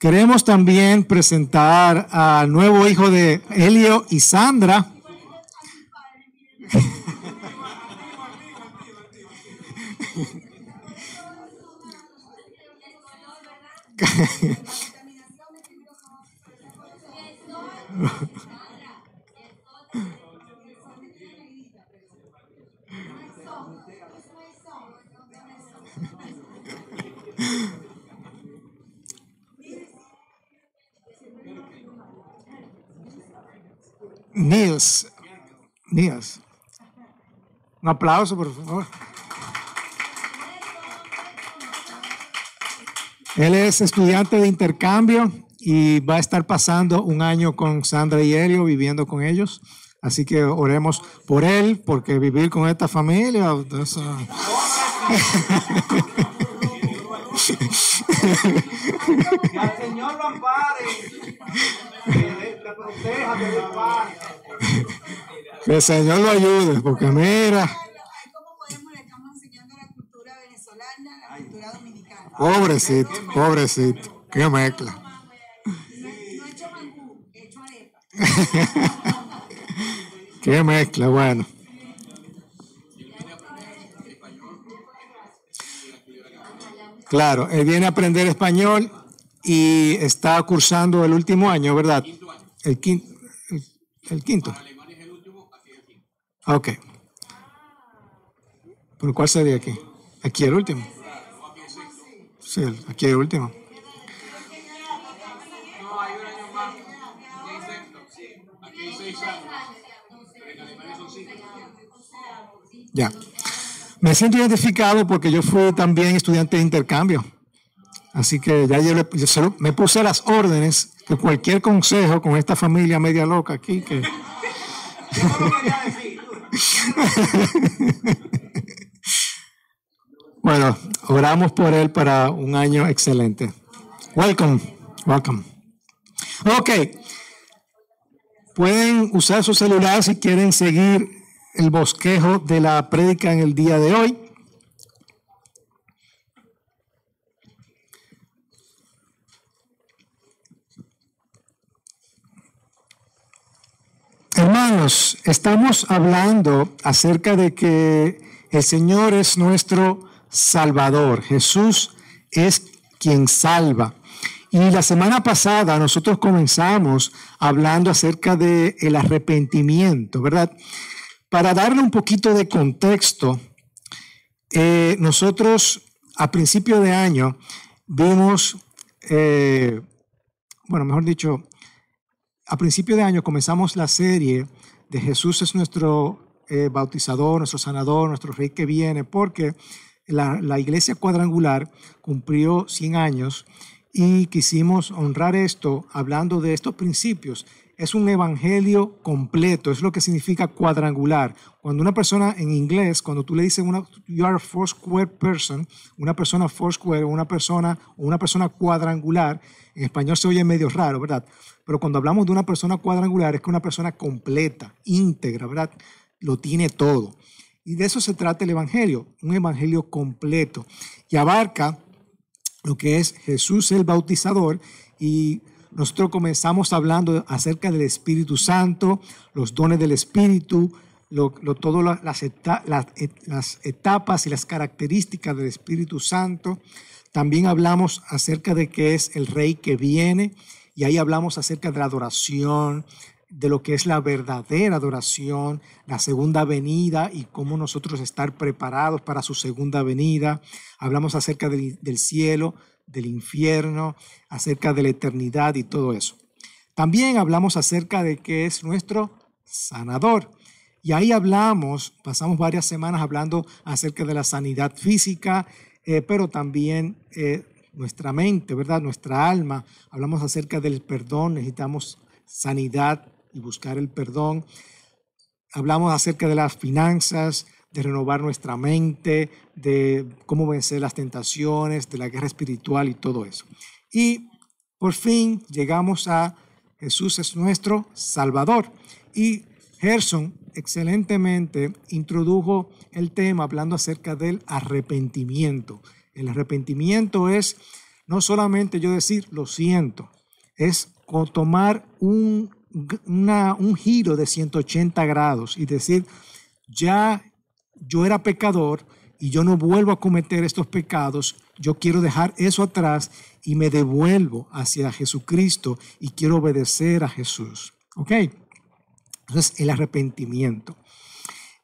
Queremos también presentar al nuevo hijo de Helio y Sandra. Nils. Nils. Un aplauso, por favor. Él es estudiante de intercambio y va a estar pasando un año con Sandra y Helio viviendo con ellos. Así que oremos por él, porque vivir con esta familia. Eso... Que al Señor lo ampare, que el Señor lo ayude, porque mira, pobrecito, pobrecito, qué mezcla. No. Qué mezcla, bueno. Claro, él viene a aprender español y está cursando el último año, ¿verdad? El quinto. El, el quinto. Ah, Ok. ¿Pero cuál sería aquí? Aquí el último. Sí, el- aquí el último. No, hay un año más. Aquí hay seis años. En Alemania son cinco. Ya. Me siento identificado porque yo fui también estudiante de intercambio. Así que ya yo, le- yo me puse las órdenes que cualquier consejo con esta familia media loca aquí, que bueno, oramos por él para un año excelente. Welcome, welcome. Ok. Pueden usar su celular si quieren seguir el bosquejo de la prédica en el día de hoy. Hermanos, estamos hablando acerca de que el Señor es nuestro Salvador. Jesús es quien salva. Y la semana pasada nosotros comenzamos hablando acerca del el arrepentimiento, ¿verdad? Para darle un poquito de contexto, eh, nosotros a principio de año vimos, eh, bueno, mejor dicho, a principio de año comenzamos la serie de Jesús es nuestro eh, bautizador, nuestro sanador, nuestro rey que viene, porque la, la iglesia cuadrangular cumplió 100 años y quisimos honrar esto hablando de estos principios. Es un evangelio completo, es lo que significa cuadrangular. Cuando una persona en inglés, cuando tú le dices una, you are a four square person, una persona four square, una persona o una persona cuadrangular, en español se oye medio raro, ¿verdad? Pero cuando hablamos de una persona cuadrangular es que una persona completa, íntegra, ¿verdad? Lo tiene todo. Y de eso se trata el Evangelio, un Evangelio completo. Y abarca lo que es Jesús el bautizador y nosotros comenzamos hablando acerca del Espíritu Santo, los dones del Espíritu, lo, lo, todas las, eta, las, las etapas y las características del Espíritu Santo. También hablamos acerca de que es el Rey que viene y ahí hablamos acerca de la adoración, de lo que es la verdadera adoración, la segunda venida y cómo nosotros estar preparados para su segunda venida. Hablamos acerca del, cielo, del infierno, acerca de la eternidad y todo eso. También hablamos acerca de que es nuestro sanador. Y ahí hablamos, pasamos varias semanas hablando acerca de la sanidad física, eh, pero también eh, nuestra mente, ¿verdad? Nuestra alma. Hablamos acerca del perdón, necesitamos sanidad y buscar el perdón. Hablamos acerca de las finanzas, de renovar nuestra mente, de cómo vencer las tentaciones, de la guerra espiritual y todo eso. Y por fin llegamos a Jesús es nuestro Salvador. Y Gerson excelentemente introdujo el tema hablando acerca del arrepentimiento. El arrepentimiento es no solamente yo decir, lo siento, es tomar un, un giro de 180 grados y decir, ya yo era pecador y yo no vuelvo a cometer estos pecados, yo quiero dejar eso atrás y me devuelvo hacia Jesucristo y quiero obedecer a Jesús. ¿Ok? Entonces, el arrepentimiento.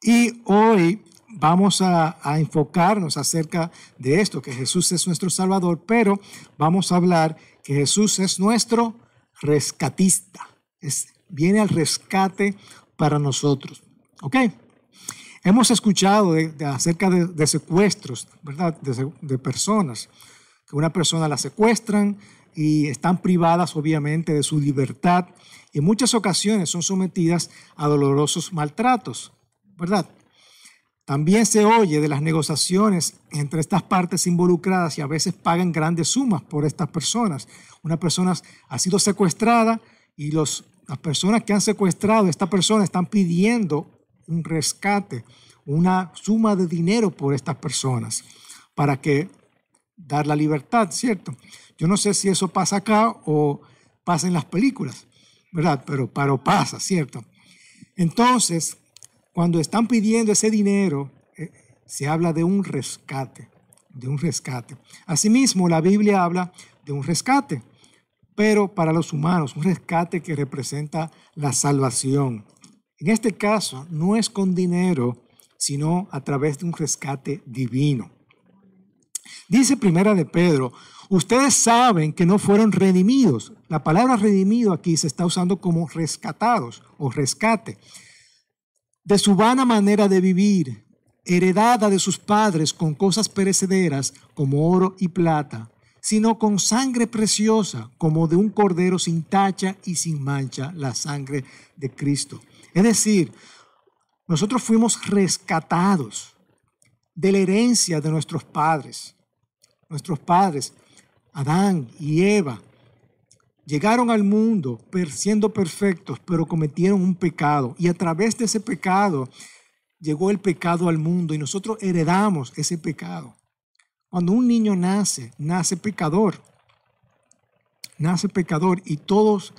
Y hoy vamos a, enfocarnos acerca de esto, que Jesús es nuestro Salvador, pero vamos a hablar que Jesús es nuestro rescatista. Es, viene al rescate para nosotros. ¿Ok? Hemos escuchado acerca de, secuestros, ¿verdad? De, personas, que una persona la secuestran y están privadas obviamente de su libertad y en muchas ocasiones son sometidas a dolorosos maltratos, ¿verdad? También se oye de las negociaciones entre estas partes involucradas y a veces pagan grandes sumas por estas personas. Una persona ha sido secuestrada y las personas que han secuestrado a esta persona están pidiendo un rescate, una suma de dinero por estas personas para que dar la libertad, ¿cierto? Yo no sé si eso pasa acá o pasa en las películas, ¿verdad? Pero, pero pasa, ¿cierto? Entonces, cuando están pidiendo ese dinero, eh, se habla de un rescate, de un rescate. Asimismo, la Biblia habla de un rescate, pero para los humanos, un rescate que representa la salvación. En este caso, no es con dinero, sino a través de un rescate divino. Dice Primera de Pedro, ustedes saben que no fueron redimidos. La palabra redimido aquí se está usando como rescatados o rescate de su vana manera de vivir, heredada de sus padres con cosas perecederas como oro y plata, sino con sangre preciosa como de un cordero sin tacha y sin mancha, la sangre de Cristo. Es decir, nosotros fuimos rescatados de la herencia de nuestros padres. Nuestros padres, Adán y Eva, llegaron al mundo siendo perfectos, pero cometieron un pecado. Y a través de ese pecado llegó el pecado al mundo y nosotros heredamos ese pecado. Cuando un niño nace, nace pecador. Nace pecador y todos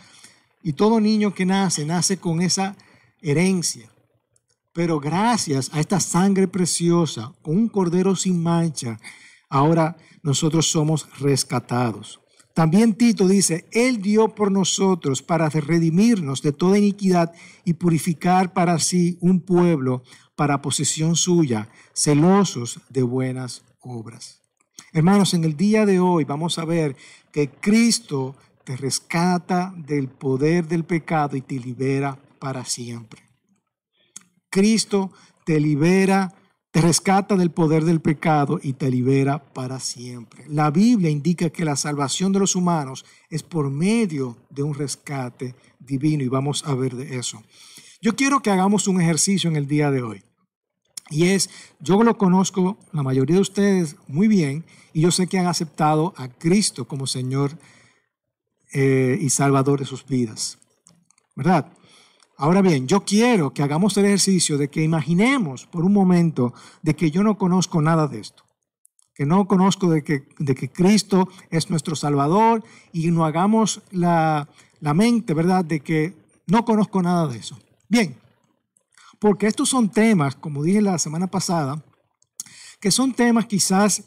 y todo niño que nace nace con esa herencia. Pero gracias a esta sangre preciosa, con un cordero sin mancha, ahora nosotros somos rescatados. También Tito dice, Él dio por nosotros para redimirnos de toda iniquidad y purificar para sí un pueblo para posesión suya, celosos de buenas obras. Hermanos, en el día de hoy vamos a ver que Cristo te rescata del poder del pecado y te libera para siempre. Cristo te libera te rescata del poder del pecado y te libera para siempre. La Biblia indica que la salvación de los humanos es por medio de un rescate divino y vamos a ver de eso. Yo quiero que hagamos un ejercicio en el día de hoy. Y es, yo lo conozco, la mayoría de ustedes, muy bien, y yo sé que han aceptado a Cristo como Señor eh, y Salvador de sus vidas. ¿Verdad? Ahora bien, yo quiero que hagamos el ejercicio de que imaginemos por un momento de que yo no conozco nada de esto, que no conozco de que, de que Cristo es nuestro Salvador y no hagamos la, la mente, ¿verdad?, de que no conozco nada de eso. Bien, porque estos son temas, como dije la semana pasada, que son temas quizás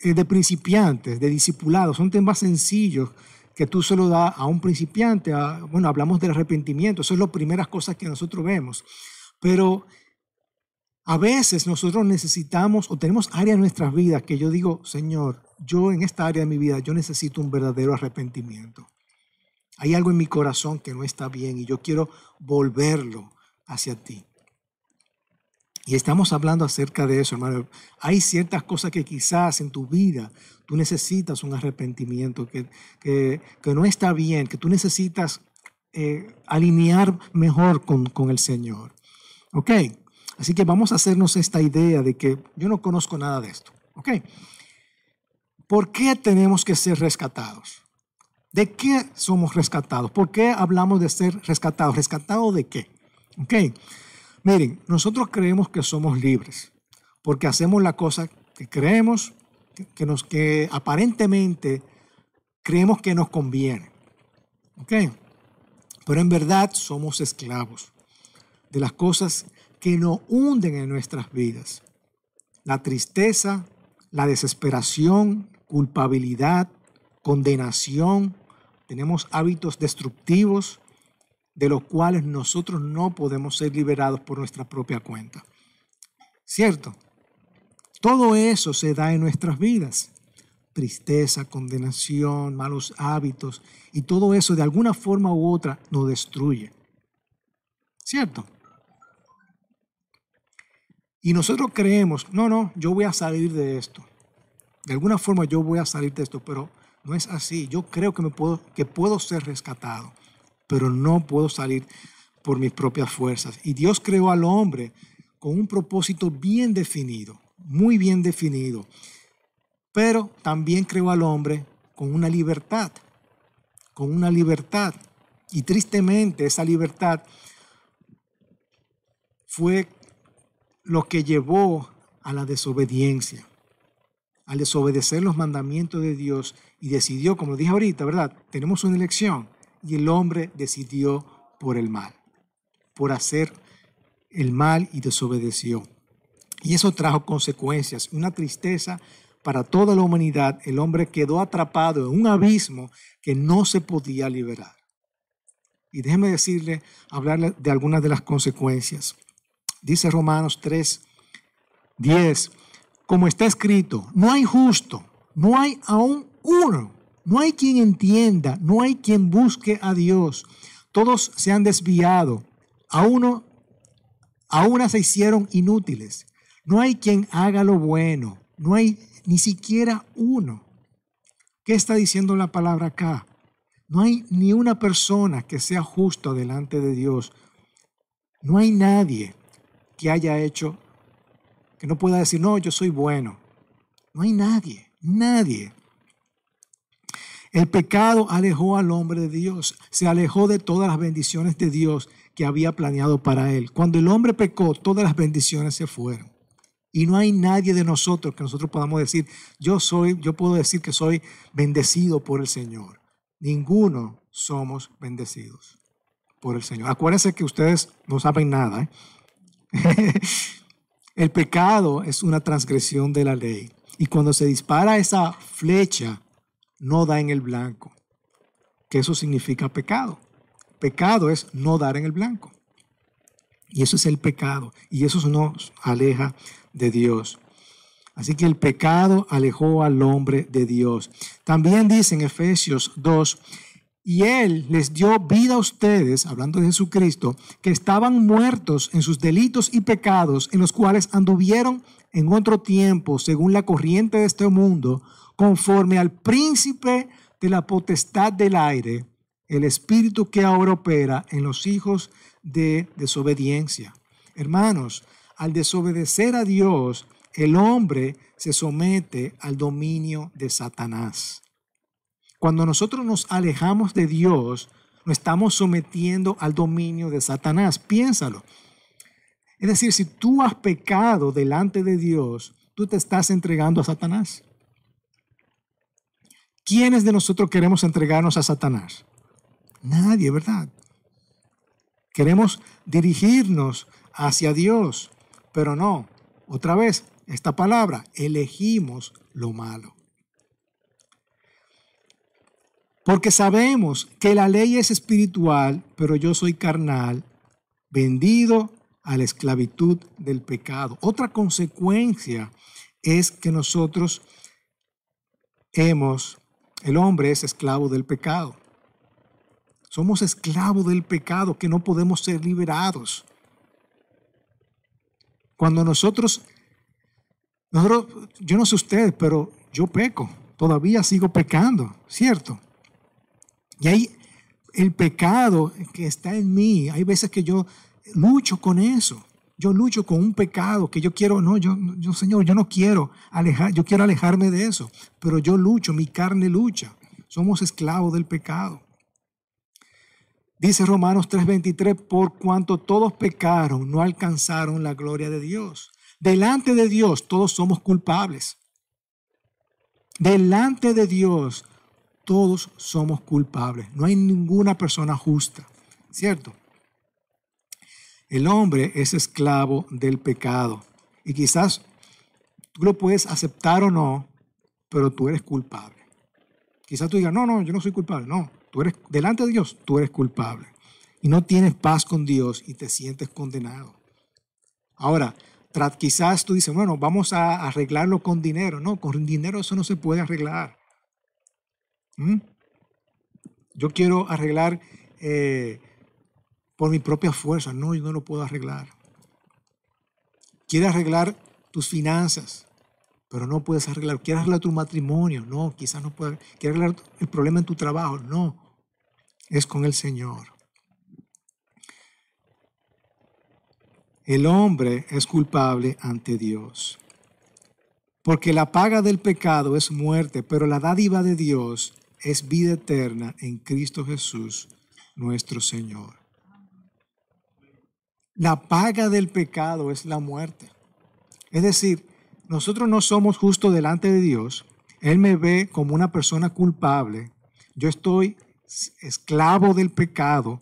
eh, de principiantes, de discipulados, son temas sencillos que tú se lo das a un principiante. bueno, hablamos del arrepentimiento, eso es las primeras cosas que nosotros vemos. Pero a veces nosotros necesitamos o tenemos áreas en nuestras vidas que yo digo, Señor, yo en esta área de mi vida, yo necesito un verdadero arrepentimiento. Hay algo en mi corazón que no está bien y yo quiero volverlo hacia ti. Y estamos hablando acerca de eso, hermano. Hay ciertas cosas que quizás en tu vida tú necesitas un arrepentimiento que, que, no está bien, que tú necesitas eh, alinear mejor con, con el Señor. ¿Ok? Así que vamos a hacernos esta idea de que yo no conozco nada de esto. ¿Ok? ¿Por qué tenemos que ser rescatados? ¿De qué somos rescatados? ¿Por qué hablamos de ser rescatados? ¿Rescatados de qué? ¿Ok? Miren, nosotros creemos que somos libres porque hacemos la cosa que creemos, que, nos, que aparentemente creemos que nos conviene. ¿Ok? Pero en verdad somos esclavos de las cosas que nos hunden en nuestras vidas. La tristeza, la desesperación, culpabilidad, condenación. Tenemos hábitos destructivos de los cuales nosotros no podemos ser liberados por nuestra propia cuenta. ¿Cierto? Todo eso se da en nuestras vidas. Tristeza, condenación, malos hábitos y todo eso de alguna forma u otra nos destruye. ¿Cierto? Y nosotros creemos, no, no, yo voy a salir de esto. De alguna forma yo voy a salir de esto, pero no es así. Yo creo que, me puedo, que puedo ser rescatado, pero no puedo salir por mis propias fuerzas. Y Dios creó al hombre con un propósito bien definido, muy bien definido. Pero también creó al hombre con una libertad, con una libertad. Y tristemente esa libertad fue lo que llevó a la desobediencia, al desobedecer los mandamientos de Dios y decidió, como dije ahorita, ¿verdad? Tenemos una elección y el hombre decidió por el mal, por hacer el mal y desobedeció. Y eso trajo consecuencias, una tristeza para toda la humanidad. El hombre quedó atrapado en un abismo que no se podía liberar. Y déjeme decirle, hablarle de algunas de las consecuencias. Dice Romanos 3, 10, como está escrito, no hay justo, no hay aún uno, no hay quien entienda, no hay quien busque a Dios. Todos se han desviado, a uno, a una se hicieron inútiles. No hay quien haga lo bueno, no hay ni siquiera uno. ¿Qué está diciendo la palabra acá? No hay ni una persona que sea justo delante de Dios. No hay nadie que haya hecho, que no pueda decir, no, yo soy bueno. No hay nadie, nadie. El pecado alejó al hombre de Dios, se alejó de todas las bendiciones de Dios que había planeado para él. Cuando el hombre pecó, todas las bendiciones se fueron. Y no hay nadie de nosotros que nosotros podamos decir, yo soy, yo puedo decir que soy bendecido por el Señor. Ninguno somos bendecidos por el Señor. Acuérdense que ustedes no saben nada. ¿eh? el pecado es una transgresión de la ley. Y cuando se dispara esa flecha, no da en el blanco. Que eso significa pecado. Pecado es no dar en el blanco. Y eso es el pecado. Y eso nos aleja de Dios. Así que el pecado alejó al hombre de Dios. También dice en Efesios 2 y Él les dio vida a ustedes, hablando de Jesucristo, que estaban muertos en sus delitos y pecados, en los cuales anduvieron en otro tiempo, según la corriente de este mundo, conforme al príncipe de la potestad del aire, el espíritu que ahora opera en los hijos de desobediencia. Hermanos, al desobedecer a Dios, el hombre se somete al dominio de Satanás. Cuando nosotros nos alejamos de Dios, nos estamos sometiendo al dominio de Satanás. Piénsalo. Es decir, si tú has pecado delante de Dios, tú te estás entregando a Satanás. ¿Quiénes de nosotros queremos entregarnos a Satanás? Nadie, ¿verdad? Queremos dirigirnos hacia Dios, pero no. Otra vez, esta palabra, elegimos lo malo. Porque sabemos que la ley es espiritual, pero yo soy carnal, vendido a la esclavitud del pecado. Otra consecuencia es que nosotros hemos, el hombre es esclavo del pecado. Somos esclavos del pecado que no podemos ser liberados. Cuando nosotros, nosotros, yo no sé ustedes, pero yo peco, todavía sigo pecando, ¿cierto? Y hay el pecado que está en mí. Hay veces que yo lucho con eso. Yo lucho con un pecado que yo quiero, no, yo, yo Señor, yo no quiero alejar, yo quiero alejarme de eso, pero yo lucho, mi carne lucha. Somos esclavos del pecado. Dice Romanos 3:23, por cuanto todos pecaron, no alcanzaron la gloria de Dios. Delante de Dios todos somos culpables. Delante de Dios todos somos culpables. No hay ninguna persona justa, ¿cierto? El hombre es esclavo del pecado. Y quizás tú lo puedes aceptar o no, pero tú eres culpable. Quizás tú digas, no, no, yo no soy culpable. No, tú eres, delante de Dios, tú eres culpable. Y no tienes paz con Dios y te sientes condenado. Ahora, quizás tú dices, bueno, vamos a arreglarlo con dinero. No, con dinero eso no se puede arreglar. ¿Mm? Yo quiero arreglar eh, por mi propia fuerza. No, yo no lo puedo arreglar. Quieres arreglar tus finanzas, pero no puedes arreglar. Quieres arreglar tu matrimonio. No, quizás no puedes. Quieres arreglar el problema en tu trabajo. No, es con el Señor. El hombre es culpable ante Dios. Porque la paga del pecado es muerte, pero la dádiva de Dios es vida eterna en Cristo Jesús, nuestro Señor. La paga del pecado es la muerte. Es decir, nosotros no somos justos delante de Dios. Él me ve como una persona culpable. Yo estoy esclavo del pecado.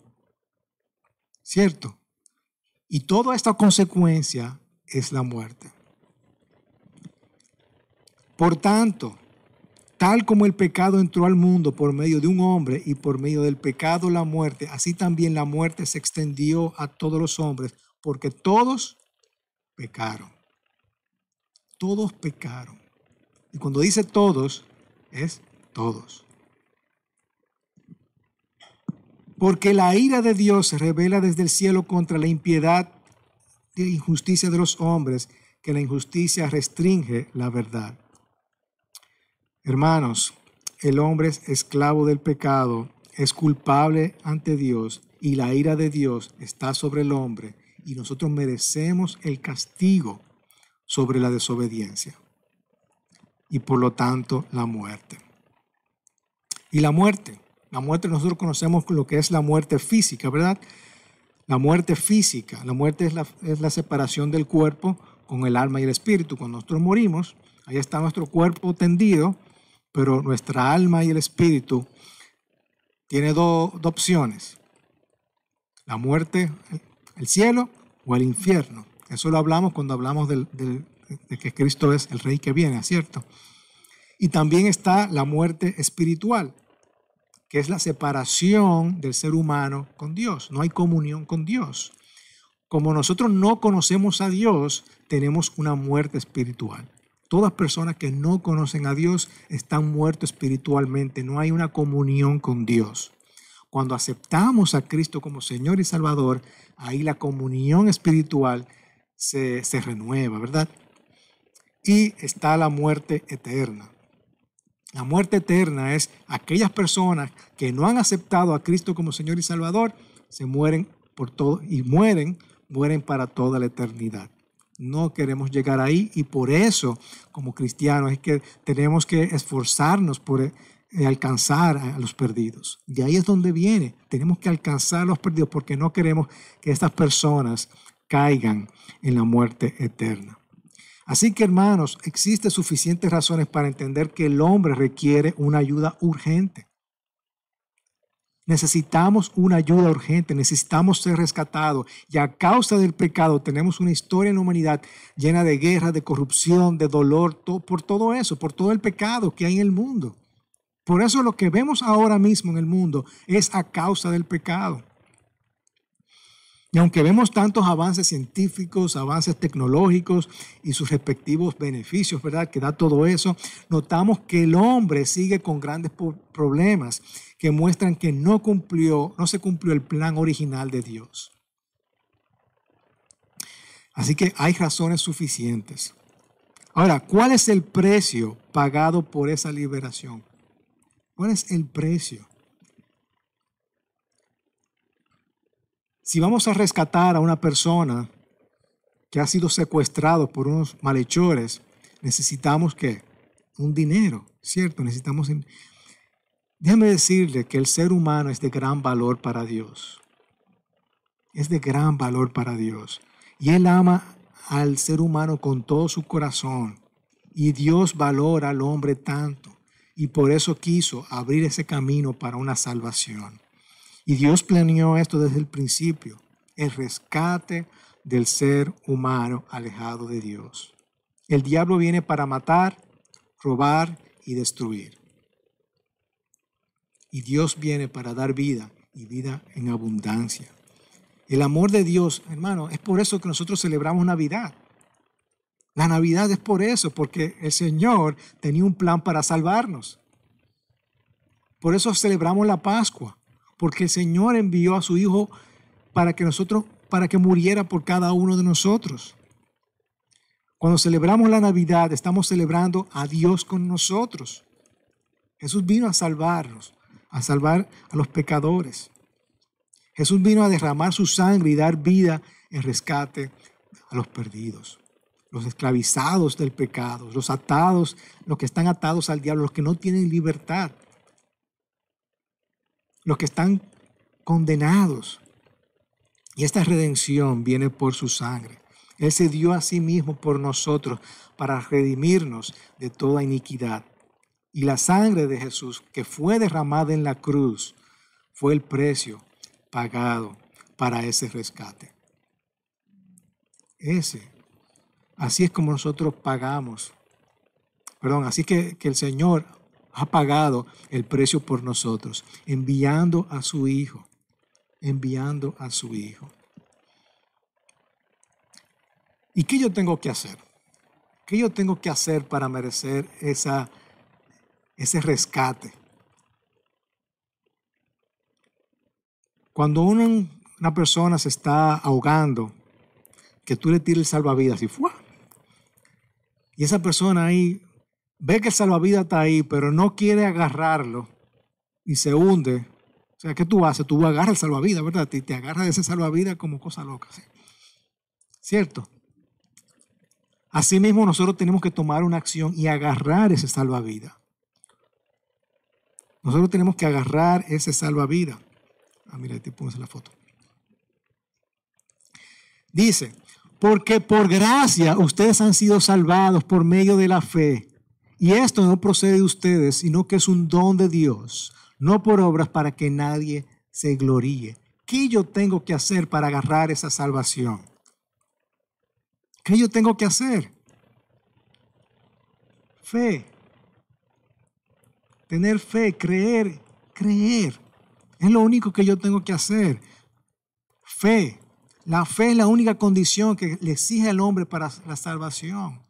¿Cierto? Y toda esta consecuencia es la muerte. Por tanto, tal como el pecado entró al mundo por medio de un hombre y por medio del pecado la muerte, así también la muerte se extendió a todos los hombres, porque todos pecaron. Todos pecaron. Y cuando dice todos, es todos. Porque la ira de Dios se revela desde el cielo contra la impiedad e injusticia de los hombres, que la injusticia restringe la verdad. Hermanos, el hombre es esclavo del pecado, es culpable ante Dios y la ira de Dios está sobre el hombre y nosotros merecemos el castigo sobre la desobediencia y por lo tanto la muerte. Y la muerte la muerte nosotros conocemos lo que es la muerte física, ¿verdad? La muerte física, la muerte es la, es la separación del cuerpo con el alma y el espíritu. Cuando nosotros morimos, ahí está nuestro cuerpo tendido, pero nuestra alma y el espíritu tiene dos opciones. La muerte, el cielo o el infierno. Eso lo hablamos cuando hablamos de que Cristo es el rey que viene, ¿cierto? Y también está la muerte espiritual que es la separación del ser humano con Dios. No hay comunión con Dios. Como nosotros no conocemos a Dios, tenemos una muerte espiritual. Todas personas que no conocen a Dios están muertos espiritualmente. No hay una comunión con Dios. Cuando aceptamos a Cristo como Señor y Salvador, ahí la comunión espiritual se, se renueva, ¿verdad? Y está la muerte eterna. La muerte eterna es aquellas personas que no han aceptado a Cristo como Señor y Salvador, se mueren por todo y mueren, mueren para toda la eternidad. No queremos llegar ahí y por eso, como cristianos, es que tenemos que esforzarnos por eh, alcanzar a los perdidos. Y ahí es donde viene. Tenemos que alcanzar a los perdidos porque no queremos que estas personas caigan en la muerte eterna. Así que hermanos, existen suficientes razones para entender que el hombre requiere una ayuda urgente. Necesitamos una ayuda urgente, necesitamos ser rescatados y a causa del pecado tenemos una historia en la humanidad llena de guerra, de corrupción, de dolor, por todo eso, por todo el pecado que hay en el mundo. Por eso lo que vemos ahora mismo en el mundo es a causa del pecado. Y aunque vemos tantos avances científicos, avances tecnológicos y sus respectivos beneficios, ¿verdad? Que da todo eso, notamos que el hombre sigue con grandes problemas que muestran que no cumplió, no se cumplió el plan original de Dios. Así que hay razones suficientes. Ahora, ¿cuál es el precio pagado por esa liberación? ¿Cuál es el precio? Si vamos a rescatar a una persona que ha sido secuestrado por unos malhechores, necesitamos que un dinero, ¿cierto? Necesitamos... Déjame decirle que el ser humano es de gran valor para Dios. Es de gran valor para Dios. Y Él ama al ser humano con todo su corazón. Y Dios valora al hombre tanto y por eso quiso abrir ese camino para una salvación. Y Dios planeó esto desde el principio, el rescate del ser humano alejado de Dios. El diablo viene para matar, robar y destruir. Y Dios viene para dar vida y vida en abundancia. El amor de Dios, hermano, es por eso que nosotros celebramos Navidad. La Navidad es por eso, porque el Señor tenía un plan para salvarnos. Por eso celebramos la Pascua, porque el Señor envió a su Hijo para que nosotros, para que muriera por cada uno de nosotros. Cuando celebramos la Navidad, estamos celebrando a Dios con nosotros. Jesús vino a salvarnos, a salvar a los pecadores. Jesús vino a derramar su sangre y dar vida en rescate a los perdidos los esclavizados del pecado, los atados, los que están atados al diablo, los que no tienen libertad, los que están condenados. Y esta redención viene por su sangre. Él se dio a sí mismo por nosotros para redimirnos de toda iniquidad. Y la sangre de Jesús que fue derramada en la cruz fue el precio pagado para ese rescate. Ese Así es como nosotros pagamos. Perdón, así que, que el Señor ha pagado el precio por nosotros, enviando a su Hijo, enviando a su Hijo. ¿Y qué yo tengo que hacer? ¿Qué yo tengo que hacer para merecer esa, ese rescate? Cuando una, una persona se está ahogando, que tú le tires salvavidas y ¡fua! Y esa persona ahí ve que el salvavidas está ahí, pero no quiere agarrarlo y se hunde. O sea, ¿qué tú haces? Tú agarras el salvavidas, ¿verdad? Y te agarras de ese salvavidas como cosa loca. ¿sí? ¿Cierto? Asimismo, nosotros tenemos que tomar una acción y agarrar ese salvavidas. Nosotros tenemos que agarrar ese salvavidas. Ah, mira, te pones la foto. Dice, porque por gracia ustedes han sido salvados por medio de la fe. Y esto no procede de ustedes, sino que es un don de Dios, no por obras para que nadie se gloríe. ¿Qué yo tengo que hacer para agarrar esa salvación? ¿Qué yo tengo que hacer? Fe. Tener fe, creer, creer. Es lo único que yo tengo que hacer. Fe. La fe es la única condición que le exige al hombre para la salvación.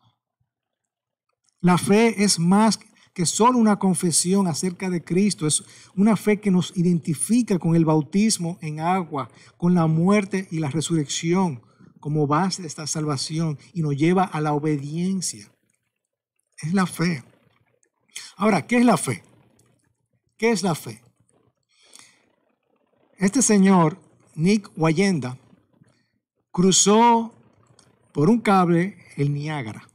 La fe es más que solo una confesión acerca de Cristo, es una fe que nos identifica con el bautismo en agua, con la muerte y la resurrección como base de esta salvación y nos lleva a la obediencia. Es la fe. Ahora, ¿qué es la fe? ¿Qué es la fe? Este señor, Nick Wayenda, cruzó por un cable el Niágara.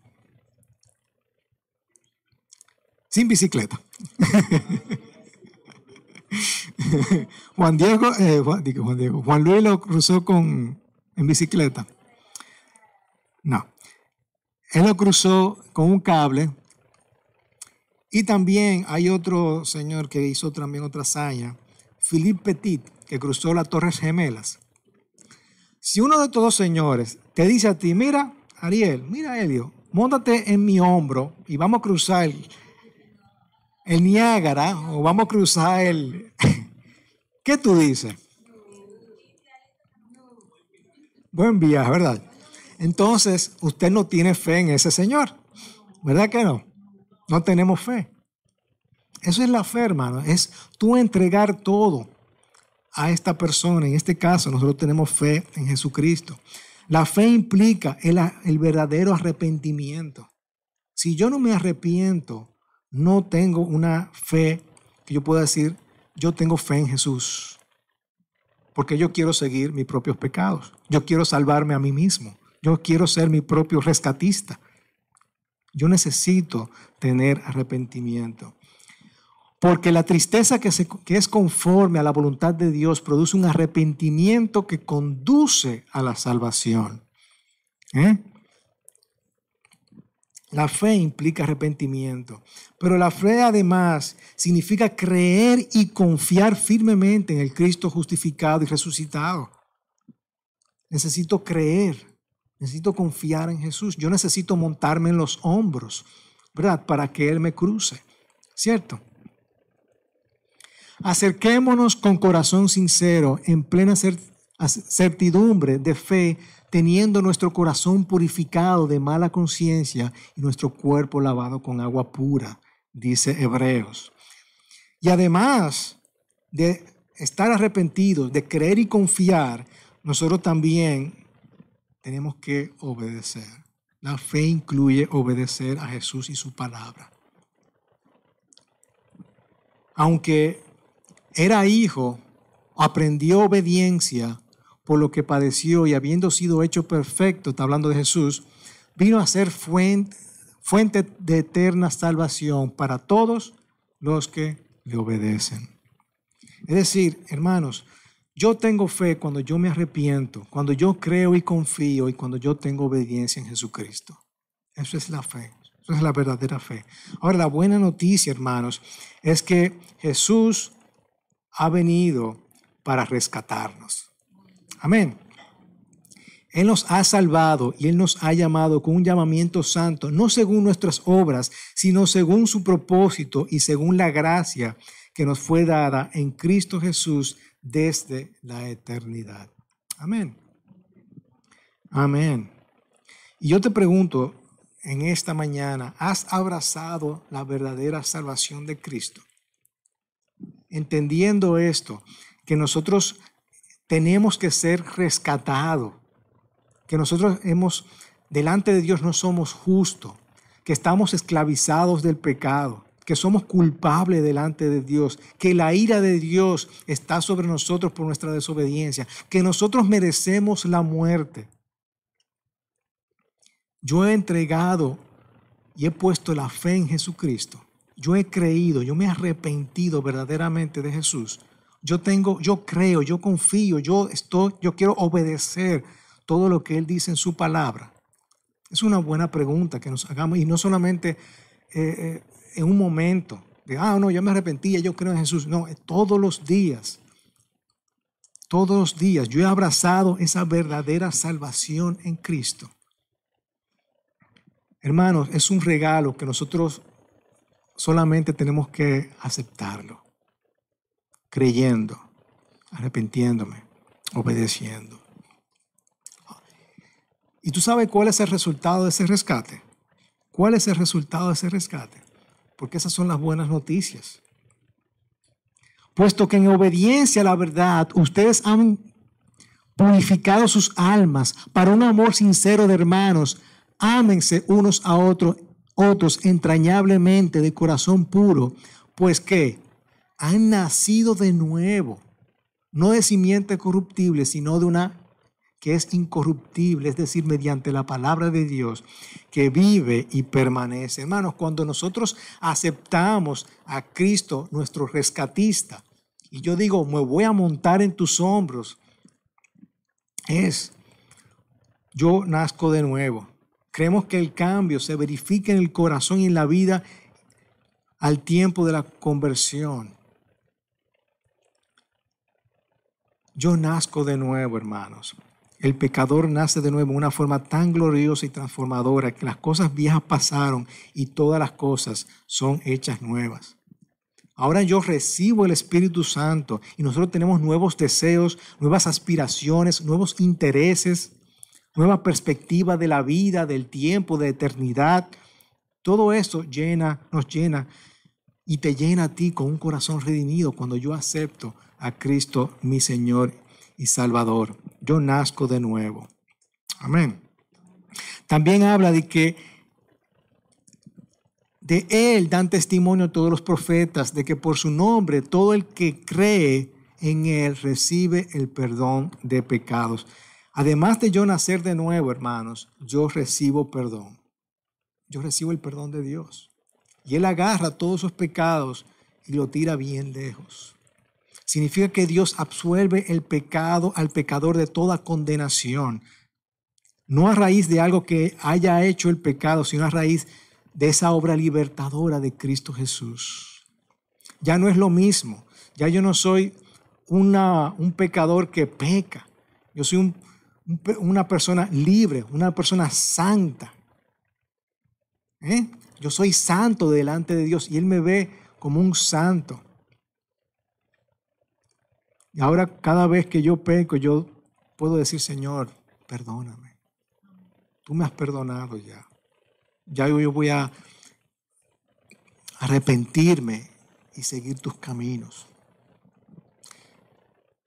Sin bicicleta. Juan Diego, eh, Juan, Diego, Juan Luis lo cruzó con, en bicicleta. No. Él lo cruzó con un cable. Y también hay otro señor que hizo también otra hazaña, Philippe Petit, que cruzó las Torres Gemelas. Si uno de estos dos señores te dice a ti, mira, Ariel, mira, Elio, montate en mi hombro y vamos a cruzar el Niágara o vamos a cruzar el... ¿Qué tú dices? Buen viaje, ¿verdad? Entonces, usted no tiene fe en ese Señor. ¿Verdad que no? No tenemos fe. Eso es la fe, hermano. Es tú entregar todo a esta persona. En este caso, nosotros tenemos fe en Jesucristo. La fe implica el, el verdadero arrepentimiento. Si yo no me arrepiento, no tengo una fe que yo pueda decir, yo tengo fe en Jesús. Porque yo quiero seguir mis propios pecados. Yo quiero salvarme a mí mismo. Yo quiero ser mi propio rescatista. Yo necesito tener arrepentimiento. Porque la tristeza que, es conforme a la voluntad de Dios produce un arrepentimiento que conduce a la salvación. ¿Eh? La fe implica arrepentimiento, pero la fe además significa creer y confiar firmemente en el Cristo justificado y resucitado. Necesito creer, necesito confiar en Jesús. Yo necesito montarme en los hombros, ¿verdad? Para que Él me cruce, ¿cierto? Acerquémonos con corazón sincero, en plena certidumbre de fe, teniendo nuestro corazón purificado de mala conciencia y nuestro cuerpo lavado con agua pura, dice Hebreos. Y además de estar arrepentidos, de creer y confiar, nosotros también tenemos que obedecer. La fe incluye obedecer a Jesús y su palabra. Aunque era hijo, aprendió obediencia por lo que padeció y habiendo sido hecho perfecto, está hablando de Jesús, vino a ser fuente, fuente de eterna salvación para todos los que le obedecen. Es decir, hermanos, yo tengo fe cuando yo me arrepiento, cuando yo creo y confío y cuando yo tengo obediencia en Jesucristo. Eso es la fe, eso es la verdadera fe. Ahora, la buena noticia, hermanos, es que Jesús ha venido para rescatarnos. Amén. Él nos ha salvado y Él nos ha llamado con un llamamiento santo, no según nuestras obras, sino según su propósito y según la gracia que nos fue dada en Cristo Jesús desde la eternidad. Amén. Amén. Y yo te pregunto en esta mañana, ¿has abrazado la verdadera salvación de Cristo? Entendiendo esto, que nosotros tenemos que ser rescatados, que nosotros hemos, delante de Dios no somos justos, que estamos esclavizados del pecado, que somos culpables delante de Dios, que la ira de Dios está sobre nosotros por nuestra desobediencia, que nosotros merecemos la muerte. Yo he entregado y he puesto la fe en Jesucristo. Yo he creído, yo me he arrepentido verdaderamente de Jesús yo tengo, yo creo, yo confío, yo estoy, yo quiero obedecer todo lo que Él dice en su palabra. Es una buena pregunta que nos hagamos y no solamente eh, eh, en un momento de, ah, no, yo me arrepentí, yo creo en Jesús. No, todos los días, todos los días yo he abrazado esa verdadera salvación en Cristo. Hermanos, es un regalo que nosotros solamente tenemos que aceptarlo creyendo, arrepintiéndome, obedeciendo. ¿Y tú sabes cuál es el resultado de ese rescate? ¿Cuál es el resultado de ese rescate? Porque esas son las buenas noticias. Puesto que en obediencia a la verdad ustedes han purificado sus almas para un amor sincero de hermanos, ámense unos a otros, otros entrañablemente de corazón puro, pues que han nacido de nuevo, no de simiente corruptible, sino de una que es incorruptible, es decir, mediante la palabra de Dios, que vive y permanece. Hermanos, cuando nosotros aceptamos a Cristo, nuestro rescatista, y yo digo, me voy a montar en tus hombros, es, yo nazco de nuevo. Creemos que el cambio se verifica en el corazón y en la vida al tiempo de la conversión. Yo nazco de nuevo, hermanos. El pecador nace de nuevo de una forma tan gloriosa y transformadora que las cosas viejas pasaron y todas las cosas son hechas nuevas. Ahora yo recibo el Espíritu Santo y nosotros tenemos nuevos deseos, nuevas aspiraciones, nuevos intereses, nueva perspectiva de la vida, del tiempo, de eternidad. Todo eso llena, nos llena y te llena a ti con un corazón redimido cuando yo acepto a Cristo mi Señor y Salvador. Yo nazco de nuevo. Amén. También habla de que de Él dan testimonio todos los profetas, de que por su nombre todo el que cree en Él recibe el perdón de pecados. Además de yo nacer de nuevo, hermanos, yo recibo perdón. Yo recibo el perdón de Dios. Y Él agarra todos sus pecados y lo tira bien lejos. Significa que Dios absuelve el pecado al pecador de toda condenación. no a raíz de algo que haya hecho el pecado, sino a raíz de esa obra libertadora de Cristo Jesús. Ya no es lo mismo, ya yo no soy una, un pecador que peca, yo soy un, una persona libre, una persona santa. ¿Eh? Yo soy santo delante de Dios y Él me ve como un santo. Y ahora cada vez que yo peco, yo puedo decir, Señor, perdóname. Tú me has perdonado ya. Ya yo voy a arrepentirme y seguir tus caminos.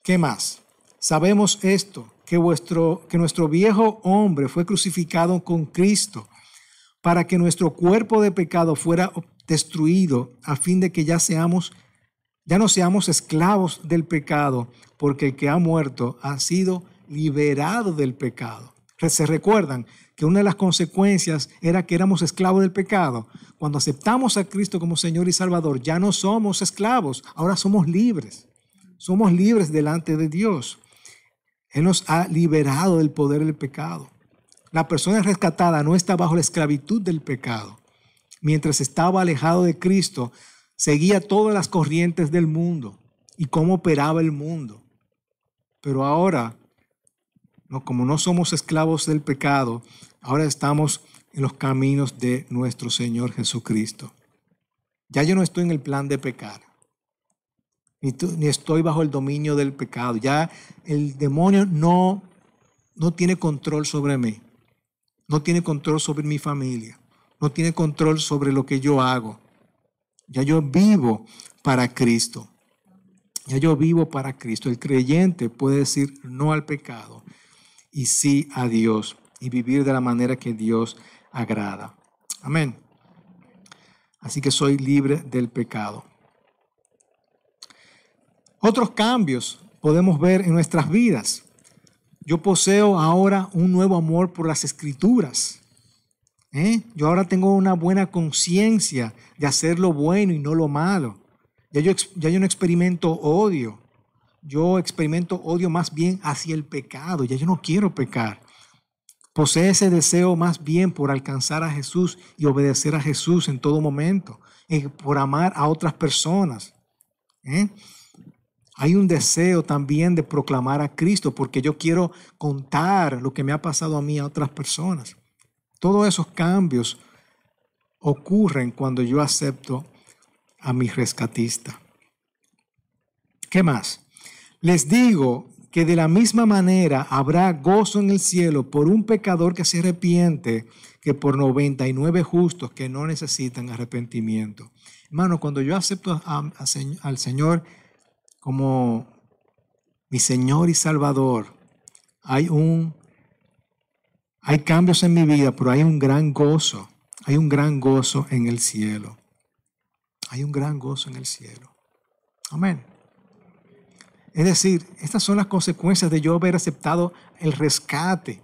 ¿Qué más? Sabemos esto, que, vuestro, que nuestro viejo hombre fue crucificado con Cristo para que nuestro cuerpo de pecado fuera destruido a fin de que ya seamos ya no seamos esclavos del pecado, porque el que ha muerto ha sido liberado del pecado. Se recuerdan que una de las consecuencias era que éramos esclavos del pecado. Cuando aceptamos a Cristo como Señor y Salvador, ya no somos esclavos, ahora somos libres. Somos libres delante de Dios. Él nos ha liberado del poder del pecado. La persona rescatada no está bajo la esclavitud del pecado. Mientras estaba alejado de Cristo, seguía todas las corrientes del mundo y cómo operaba el mundo. Pero ahora, como no somos esclavos del pecado, ahora estamos en los caminos de nuestro Señor Jesucristo. Ya yo no estoy en el plan de pecar, ni, ni estoy bajo el dominio del pecado. Ya el demonio no, no tiene control sobre mí, no tiene control sobre mi familia, no tiene control sobre lo que yo hago. Ya yo vivo para Cristo. Ya yo vivo para Cristo. El creyente puede decir no al pecado y sí a Dios y vivir de la manera que Dios agrada. Amén. Así que soy libre del pecado. Otros cambios podemos ver en nuestras vidas. Yo poseo ahora un nuevo amor por las escrituras. ¿Eh? Yo ahora tengo una buena conciencia de hacer lo bueno y no lo malo. Ya yo, ya yo no experimento odio. Yo experimento odio más bien hacia el pecado. Ya yo no quiero pecar. Posee ese deseo más bien por alcanzar a Jesús y obedecer a Jesús en todo momento, y por amar a otras personas. ¿eh? Hay un deseo también de proclamar a Cristo porque yo quiero contar lo que me ha pasado a mí a otras personas. Todos esos cambios ocurren cuando yo acepto a mi rescatista. ¿Qué más? Les digo que de la misma manera habrá gozo en el cielo por un pecador que se arrepiente que por 99 justos que no necesitan arrepentimiento. Hermano, cuando yo acepto al Señor como mi Señor y Salvador, hay un hay cambios en mi vida, pero hay un gran gozo. Hay un gran gozo en el cielo. Hay un gran gozo en el cielo. Amén. Es decir, estas son las consecuencias de yo haber aceptado el rescate,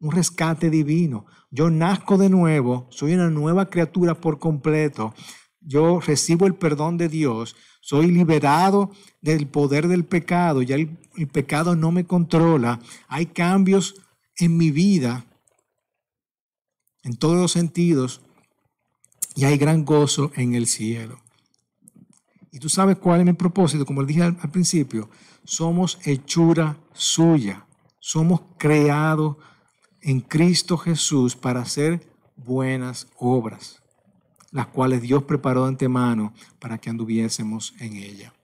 un rescate divino. Yo nazco de nuevo, soy una nueva criatura por completo. Yo recibo el perdón de Dios, soy liberado del poder del pecado, ya el, el pecado no me controla. Hay cambios en mi vida en todos los sentidos y hay gran gozo en el cielo. Y tú sabes cuál es mi propósito, como le dije al, principio, somos hechura suya, somos creados en Cristo Jesús para hacer buenas obras, las cuales Dios preparó de antemano para que anduviésemos en ella.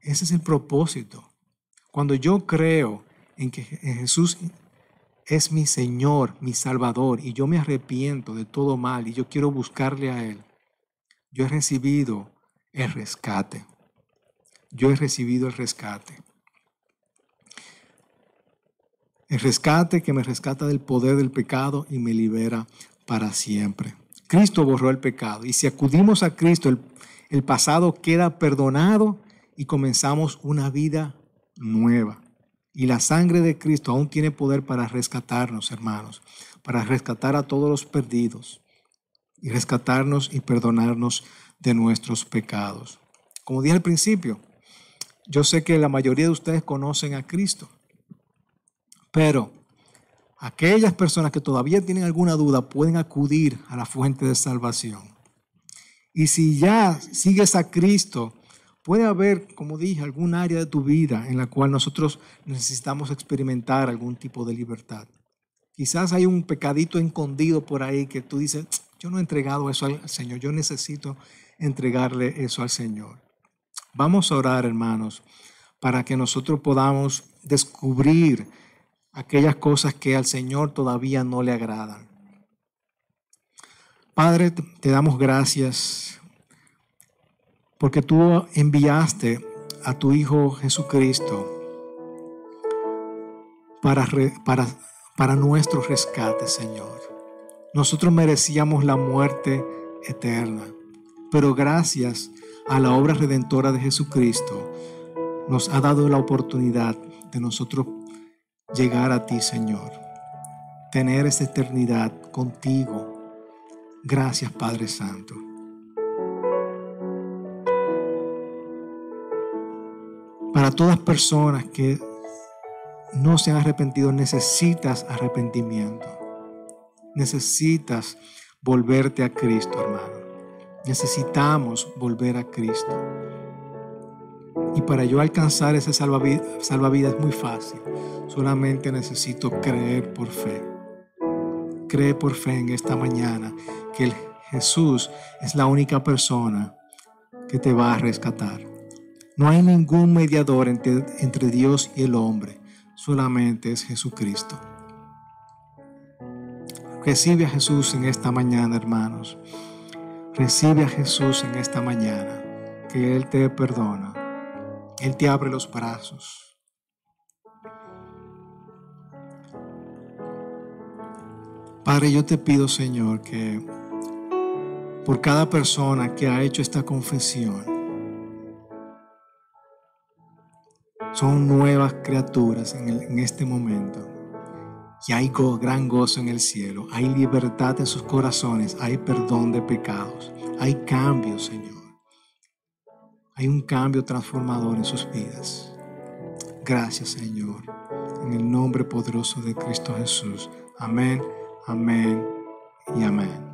Ese es el propósito. Cuando yo creo en que Jesús es mi Señor, mi Salvador, y yo me arrepiento de todo mal y yo quiero buscarle a Él, yo he recibido el rescate. Yo he recibido el rescate. El rescate que me rescata del poder del pecado y me libera para siempre. Cristo borró el pecado y si acudimos a Cristo, el, pasado queda perdonado y comenzamos una vida nueva. Y la sangre de Cristo aún tiene poder para rescatarnos, hermanos, para rescatar a todos los perdidos y rescatarnos y perdonarnos de nuestros pecados. Como dije al principio, yo sé que la mayoría de ustedes conocen a Cristo, pero aquellas personas que todavía tienen alguna duda pueden acudir a la fuente de salvación. Y si ya sigues a Cristo, puede haber, como dije, algún área de tu vida en la cual nosotros necesitamos experimentar algún tipo de libertad. Quizás hay un pecadito escondido por ahí que tú dices, yo no he entregado eso al Señor, yo necesito entregarle eso al Señor. Vamos a orar, hermanos, para que nosotros podamos descubrir aquellas cosas que al Señor todavía no le agradan. Padre, te damos gracias porque tú enviaste a tu Hijo Jesucristo para, para, para nuestro rescate, Señor. Nosotros merecíamos la muerte eterna, pero gracias a la obra redentora de Jesucristo, nos ha dado la oportunidad de nosotros llegar a ti, Señor. Tener esa eternidad contigo. Gracias, Padre Santo. Para todas personas que no se han arrepentido, necesitas arrepentimiento. Necesitas volverte a Cristo, hermano. Necesitamos volver a Cristo. Y para yo alcanzar ese salvavidas, es muy fácil. Solamente necesito creer por fe. Cree por fe en esta mañana que el Jesús es la única persona que te va a rescatar. No hay ningún mediador entre, Dios y el hombre. Solamente es Jesucristo. Recibe a Jesús en esta mañana, hermanos. Recibe a Jesús en esta mañana, que Él te perdona. Él te abre los brazos. Padre, yo te pido, Señor, que por cada persona que ha hecho esta confesión, son nuevas criaturas en, este momento. Y hay gran gozo en el cielo, hay libertad en sus corazones, hay perdón de pecados, hay cambio, Señor. Hay un cambio transformador en sus vidas. Gracias, Señor. En el nombre poderoso de Cristo Jesús. Amén, amén y amén.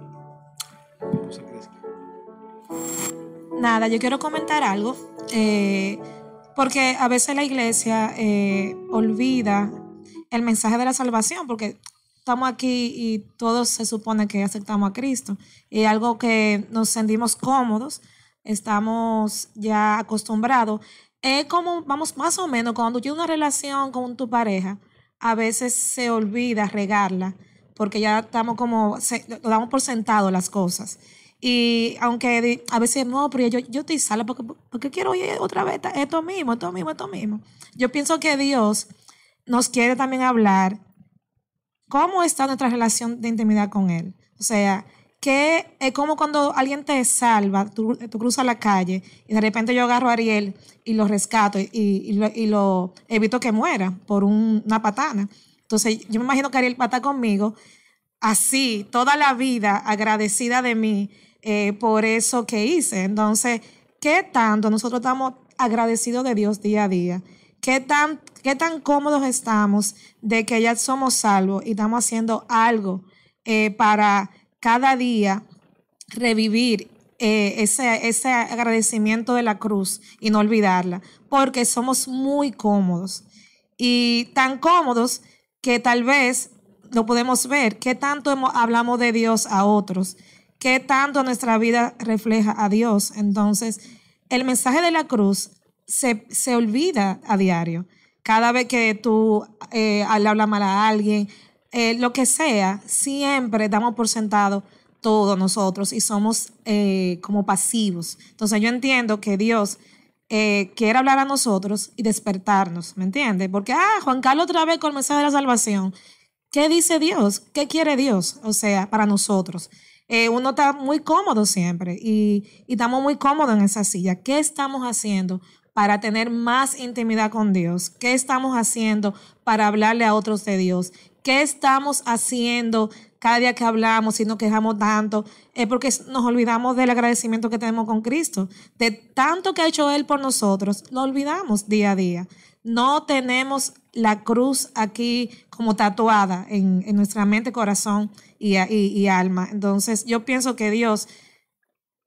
Nada, yo quiero comentar algo, eh, porque a veces la iglesia eh, olvida el mensaje de la salvación, porque estamos aquí y todos se supone que aceptamos a Cristo. Y algo que nos sentimos cómodos, estamos ya acostumbrados. Es como, vamos, más o menos, cuando tienes una relación con tu pareja, a veces se olvida regarla, porque ya estamos como, lo damos por sentado las cosas. Y aunque a veces, no, pero yo, yo estoy sala porque, porque quiero oír otra vez esto mismo, esto mismo, esto mismo. Yo pienso que Dios nos quiere también hablar cómo está nuestra relación de intimidad con Él. O sea, que es como cuando alguien te salva, tú, cruzas la calle y de repente yo agarro a Ariel y lo rescato y, lo, evito que muera por una patana. Entonces, yo me imagino que Ariel va a estar conmigo así, toda la vida agradecida de mí eh, por eso que hice. Entonces, ¿qué tanto nosotros estamos agradecidos de Dios día a día? ¿Qué tan, qué tan cómodos estamos de que ya somos salvos y estamos haciendo algo eh, para cada día revivir eh, ese, ese agradecimiento de la cruz y no olvidarla? Porque somos muy cómodos y tan cómodos que tal vez lo podemos ver, qué tanto hablamos de Dios a otros, qué tanto nuestra vida refleja a Dios. Entonces, el mensaje de la cruz se, olvida a diario. Cada vez que tú eh, le hablas mal a alguien, eh, lo que sea, siempre damos por sentado todos nosotros y somos eh, como pasivos. Entonces yo entiendo que Dios quiere hablar a nosotros y despertarnos, ¿me entiendes? Porque, ah, Juan Carlos otra vez con el mensaje de la salvación. ¿Qué dice Dios? ¿Qué quiere Dios? O sea, para nosotros. Uno está muy cómodo siempre y, y, estamos muy cómodos en esa silla. ¿Qué estamos haciendo para tener más intimidad con Dios? ¿Qué estamos haciendo para hablarle a otros de Dios? ¿Qué estamos haciendo cada día que hablamos y nos quejamos tanto? Es porque nos olvidamos del agradecimiento que tenemos con Cristo. De tanto que ha hecho Él por nosotros, lo olvidamos día a día. No tenemos la cruz aquí como tatuada en, en nuestra mente, corazón y, y- alma. Entonces, yo pienso que Dios,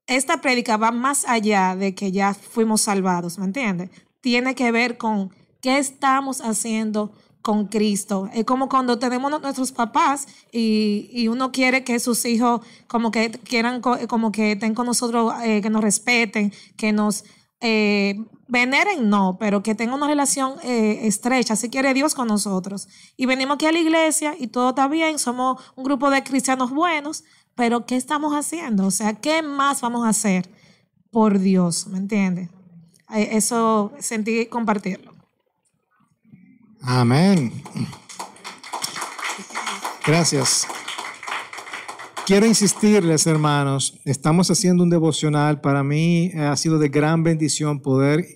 esta prédica va más allá de que ya fuimos salvados, ¿me entiendes? Tiene que ver con qué estamos haciendo con Cristo. Es como cuando tenemos nu- nuestros papás y, y uno quiere que sus hijos como que quieran, co- como que estén con nosotros, eh, que nos respeten, que nos eh, veneren, no, pero que tengan una relación eh, estrecha. Así quiere Dios con nosotros. Y venimos aquí a la iglesia y todo está bien, somos un grupo de cristianos buenos, pero ¿qué estamos haciendo? O sea, ¿qué más vamos a hacer por Dios? ¿Me entiendes? Eh, Eso sentí compartirlo. Amén. Gracias. Quiero insistirles, hermanos, estamos haciendo un devocional. Para mí eh, ha sido de gran bendición poder